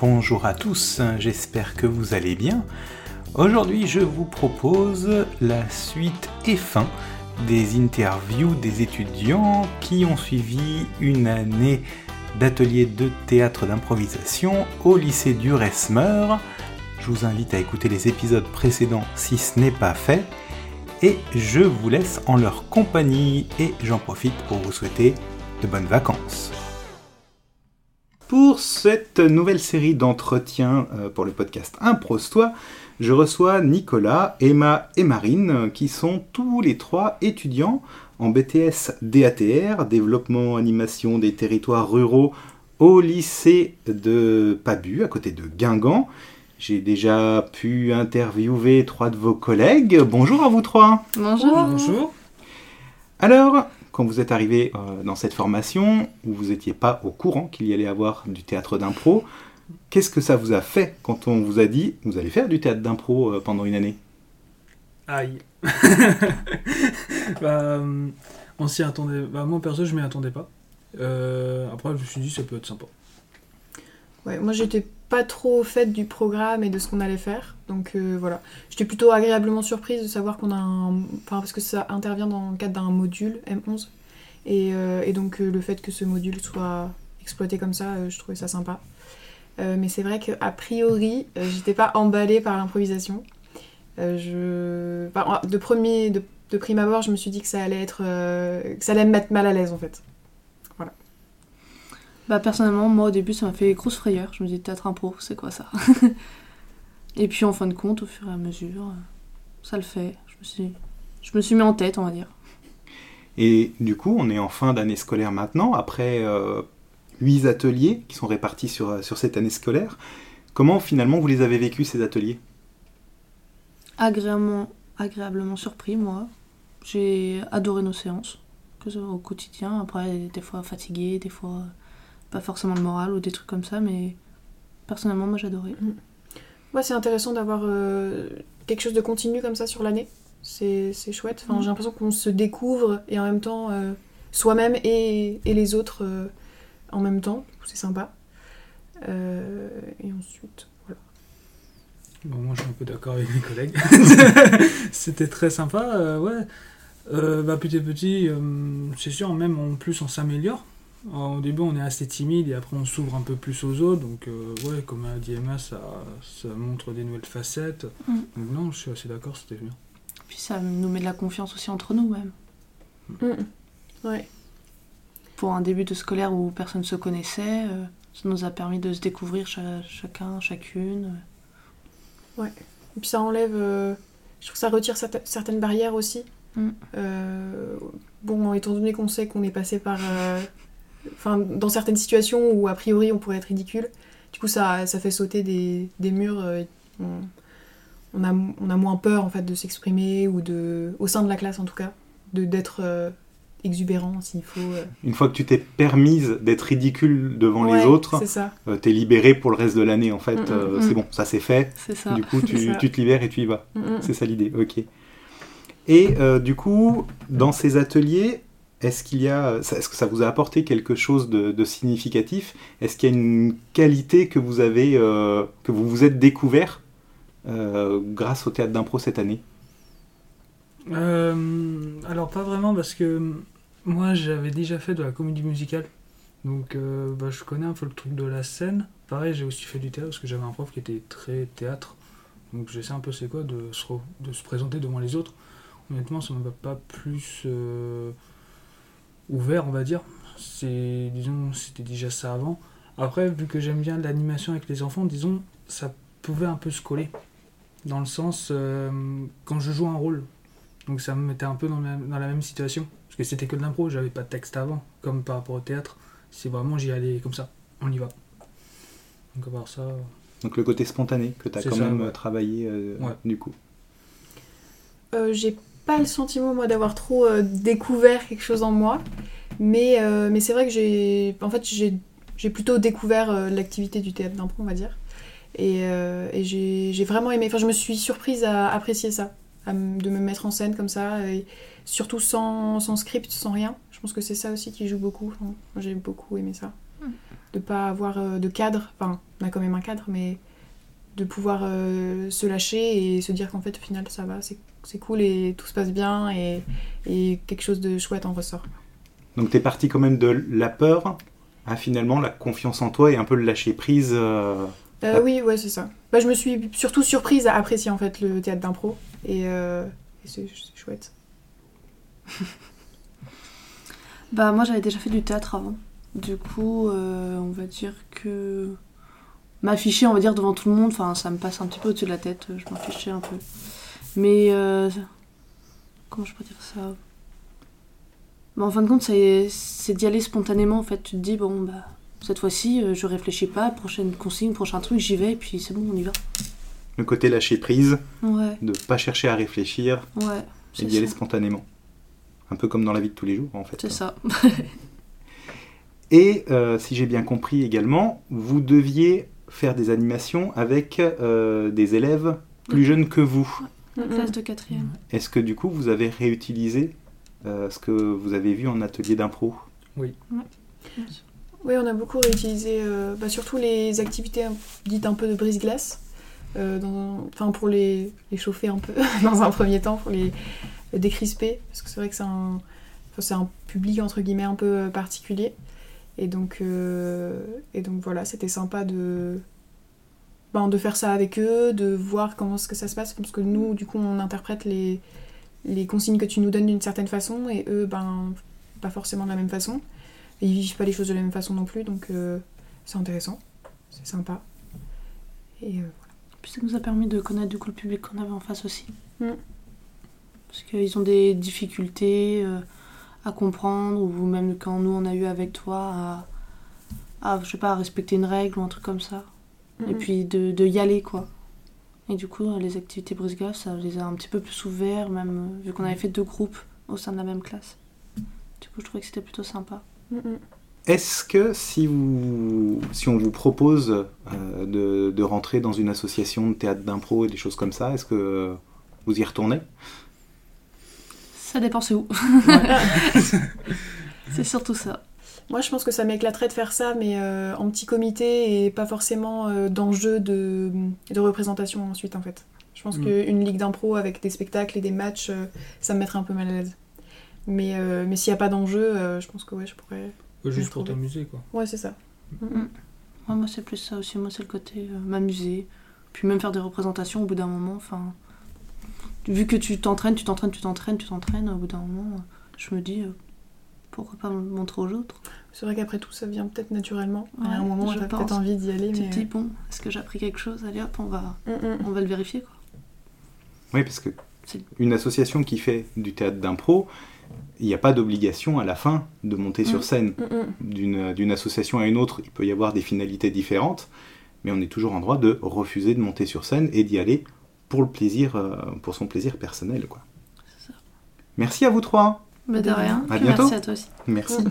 Bonjour à tous, j'espère que vous allez bien. Aujourd'hui, je vous propose la suite et fin des interviews des étudiants qui ont suivi une année d'atelier de théâtre d'improvisation au lycée du Resmeur. Je vous invite à écouter les épisodes précédents si ce n'est pas fait. Et je vous laisse en leur compagnie et j'en profite pour vous souhaiter de bonnes vacances. Pour cette nouvelle série d'entretiens euh, pour le podcast Improstois, je reçois Nicolas, Emma et Marine, qui sont tous les trois étudiants en BTS DATR, développement animation des territoires ruraux, au lycée de Pabu, à côté de Guingamp. J'ai déjà pu interviewer trois de vos collègues. Bonjour à vous trois. Bonjour. Bonjour. Alors, quand vous êtes arrivé euh, dans cette formation, où vous n'étiez pas au courant qu'il y allait avoir du théâtre d'impro, qu'est-ce que ça vous a fait quand on vous a dit vous allez faire du théâtre d'impro euh, pendant une année? Aïe. bah, euh, on s'y attendait. Bah, moi perso, je m'y attendais pas. Euh, après, je me suis dit ça peut être sympa. Moi j'étais pas trop au fait du programme et de ce qu'on allait faire. Donc euh, voilà. J'étais plutôt agréablement surprise de savoir qu'on a un. Enfin, parce que ça intervient dans le cadre d'un module M11. Et, euh, et donc euh, le fait que ce module soit exploité comme ça, je trouvais ça sympa. Mais c'est vrai qu'a priori, j'étais pas emballée par l'improvisation. De, premier, de, prime abord, je me suis dit que ça allait être. que ça allait me mettre mal à l'aise en fait. Bah personnellement, moi au début ça m'a fait grosse frayeur. Je me dis théâtre impro, c'est quoi ça? Et puis en fin de compte, au fur et à mesure, euh, ça le fait. Je me suis, je me suis mis en tête, on va dire. Et du coup, on est en fin d'année scolaire maintenant, après euh, huit ateliers qui sont répartis sur, sur cette année scolaire. Comment finalement vous les avez vécus ces ateliers? Agréablement, agréablement surpris, moi. J'ai adoré nos séances, que ce soit au quotidien. Après, des fois fatigué, des fois pas forcément le moral ou des trucs comme ça, mais personnellement, moi j'adorais. Ouais, c'est intéressant d'avoir euh, quelque chose de continu comme ça sur l'année. C'est c'est chouette. Enfin, Mhm. J'ai l'impression qu'on se découvre et en même temps euh, soi-même et, et les autres euh, en même temps. C'est sympa. Euh, et ensuite, voilà. Bon, moi, je suis un peu d'accord avec mes collègues. C'était très sympa, euh, ouais. Euh, bah, petit à petit, euh, c'est sûr, même en plus, on s'améliore. Alors, Au début, on est assez timide et après, on s'ouvre un peu plus aux autres. Donc, euh, ouais, comme a dit Emma, ça, ça montre des nouvelles facettes. Mm. Donc, non, je suis assez d'accord, c'était bien. Puis ça nous met de la confiance aussi entre nous, même. Mhm. Ouais. pour un début de scolaire où personne ne se connaissait, euh, ça nous a permis de se découvrir cha- chacun, chacune. Et puis ça enlève. euh, je trouve que ça retire certa- certaines barrières aussi. Mm. Euh, bon, étant donné qu'on sait qu'on est passé par. Enfin, dans certaines situations où a priori on pourrait être ridicule, du coup ça, ça fait sauter des, des murs. euh, on, on a, on a moins peur en fait de s'exprimer ou de. au sein de la classe en tout cas, de d'être euh, exubérant s'il faut. euh. Une fois que tu t'es permise d'être ridicule devant les autres, t'es libéré pour le reste de l'année en fait. Mm, mm, mm. C'est bon, ça c'est fait. Ça. Du coup, tu, tu te libères et tu y vas. C'est ça l'idée, ok. Et du coup, dans ces ateliers, est-ce qu'il y a, est-ce que ça vous a apporté quelque chose de, significatif? Est-ce qu'il y a une qualité que vous avez, euh, que vous vous êtes découvert euh, grâce au théâtre d'impro cette année? Euh, alors pas vraiment parce que moi j'avais déjà fait de la comédie musicale. Donc bah, je connais un peu le truc de la scène. Pareil j'ai aussi fait du théâtre parce que j'avais un prof qui était très théâtre. Donc je sais un peu c'est quoi de se, présenter devant les autres. Honnêtement ça m'a pas plus ouvert on va dire. C'est disons c'était déjà ça avant. Après vu que j'aime bien l'animation avec les enfants disons ça pouvait un peu se coller. Dans le sens euh, quand je joue un rôle donc ça me mettait un peu dans la, dans la même situation. Parce que c'était que de l'impro, j'avais pas de texte avant, comme par rapport au théâtre. C'est vraiment j'y allais comme ça, on y va. Donc à part ça, Donc le côté spontané que tu as quand ça, même ouais. euh, travaillé euh, Ouais. du coup. Euh, j'ai pas le sentiment moi d'avoir trop euh, découvert quelque chose en moi mais, euh, mais c'est vrai que j'ai en fait j'ai plutôt découvert euh, l'activité du théâtre d'impro on va dire et, euh, et j'ai vraiment aimé enfin je me suis surprise à apprécier ça à de me mettre en scène comme ça et surtout sans, sans script sans rien je pense que c'est ça aussi qui joue beaucoup Enfin, j'ai beaucoup aimé ça Mm. de pas avoir de cadre enfin on a quand même un cadre, mais de pouvoir euh, se lâcher et se dire qu'en fait, au final, ça va, c'est c'est cool et tout se passe bien et, et quelque chose de chouette en ressort. Donc t'es parti quand même de la peur à finalement la confiance en toi et un peu le lâcher prise. euh, Euh. Oui, ouais, c'est ça. Bah, je me suis surtout surprise à apprécier en fait le théâtre d'impro et, euh, et c'est c'est chouette. Bah moi j'avais déjà fait du théâtre avant. Du coup, euh, on va dire que m'afficher, on va dire devant tout le monde, enfin ça me passe un petit peu au-dessus de la tête, je m'en fichais un peu. Mais euh, comment je peux dire ça? Bah, En fin de compte, c'est d'y aller spontanément. En fait, tu te dis bon bah cette fois-ci, euh, je réfléchis pas, prochaine consigne, prochain truc, j'y vais et puis c'est bon, on y va. le côté lâcher prise, Ouais, de pas chercher à réfléchir ouais. et c'est d'y aller spontanément. Un peu comme dans la vie de tous les jours en fait. C'est ça. Et euh, si j'ai bien compris également, vous deviez faire des animations avec euh, des élèves plus jeunes que vous. La classe de quatrième. Est-ce que du coup vous avez réutilisé ce que vous avez vu en atelier d'impro. Oui, on a beaucoup réutilisé, euh, bah, surtout les activités dites un peu de brise-glace, euh, enfin pour les, les chauffer un peu dans un premier temps, pour les, décrisper, parce que c'est vrai que c'est un, c'est un public entre guillemets un peu euh, particulier. Et donc, euh, et donc voilà, c'était sympa de, ben, de faire ça avec eux, de voir comment est-ce que ça se passe, parce que nous, du coup, on interprète les, les consignes que tu nous donnes d'une certaine façon, et eux, ben, pas forcément de la même façon. Et ils vivent pas les choses de la même façon non plus, donc euh, c'est intéressant, c'est sympa. Et euh, Puis ça nous a permis de connaître du coup le public qu'on avait en face aussi. Mm. Parce qu'ils ont des difficultés euh, à comprendre, ou même quand nous on a eu avec toi à, à, je sais pas, à respecter une règle ou un truc comme ça. Et puis de, de y aller quoi. Et du coup, les activités brise-glace, ça les a un petit peu plus ouverts, même euh, vu qu'on avait fait deux groupes au sein de la même classe. Du coup, je trouvais que c'était plutôt sympa. Mm, mm. Est-ce que si, vous, si on vous propose euh, de, de rentrer dans une association de théâtre d'impro et des choses comme ça, est-ce que vous y retournez? Ça dépend c'est où. c'est surtout ça. Moi, je pense que ça m'éclaterait de faire ça, mais euh, en petit comité et pas forcément euh, d'enjeu de, de représentation ensuite, en fait. Je pense Mm. qu'une ligue d'impro avec des spectacles et des matchs, euh, ça me mettrait un peu mal à l'aise. Mais, euh, mais s'il n'y a pas d'enjeu, euh, je pense que ouais, je pourrais. Juste pour t'amuser, quoi. Ouais, c'est ça. Mm, mm. Ouais, moi, c'est plus ça aussi. Moi, c'est le côté euh, m'amuser. Puis même faire des représentations au bout d'un moment. Enfin, vu que tu t'entraînes, tu t'entraînes, tu t'entraînes, tu t'entraînes, au bout d'un moment, euh, je me dis euh, pourquoi pas me montrer aux autres. C'est vrai qu'après tout, ça vient peut-être naturellement. Ouais, à un moment, j'ai peut-être envie d'y aller, Tu mais. te dis bon, est-ce que j'ai appris quelque chose Allez hop, on va, Mm, mm. on va le vérifier quoi. Oui, parce que une association qui fait du théâtre d'impro, il n'y a pas d'obligation à la fin de monter sur Mm. scène. Mm, mm. D'une association à une autre, il peut y avoir des finalités différentes, mais on est toujours en droit de refuser de monter sur scène et d'y aller pour le plaisir, euh, pour son plaisir personnel. Quoi. C'est ça. Merci à vous trois. Mais de rien. À bientôt. Merci à toi aussi. Merci.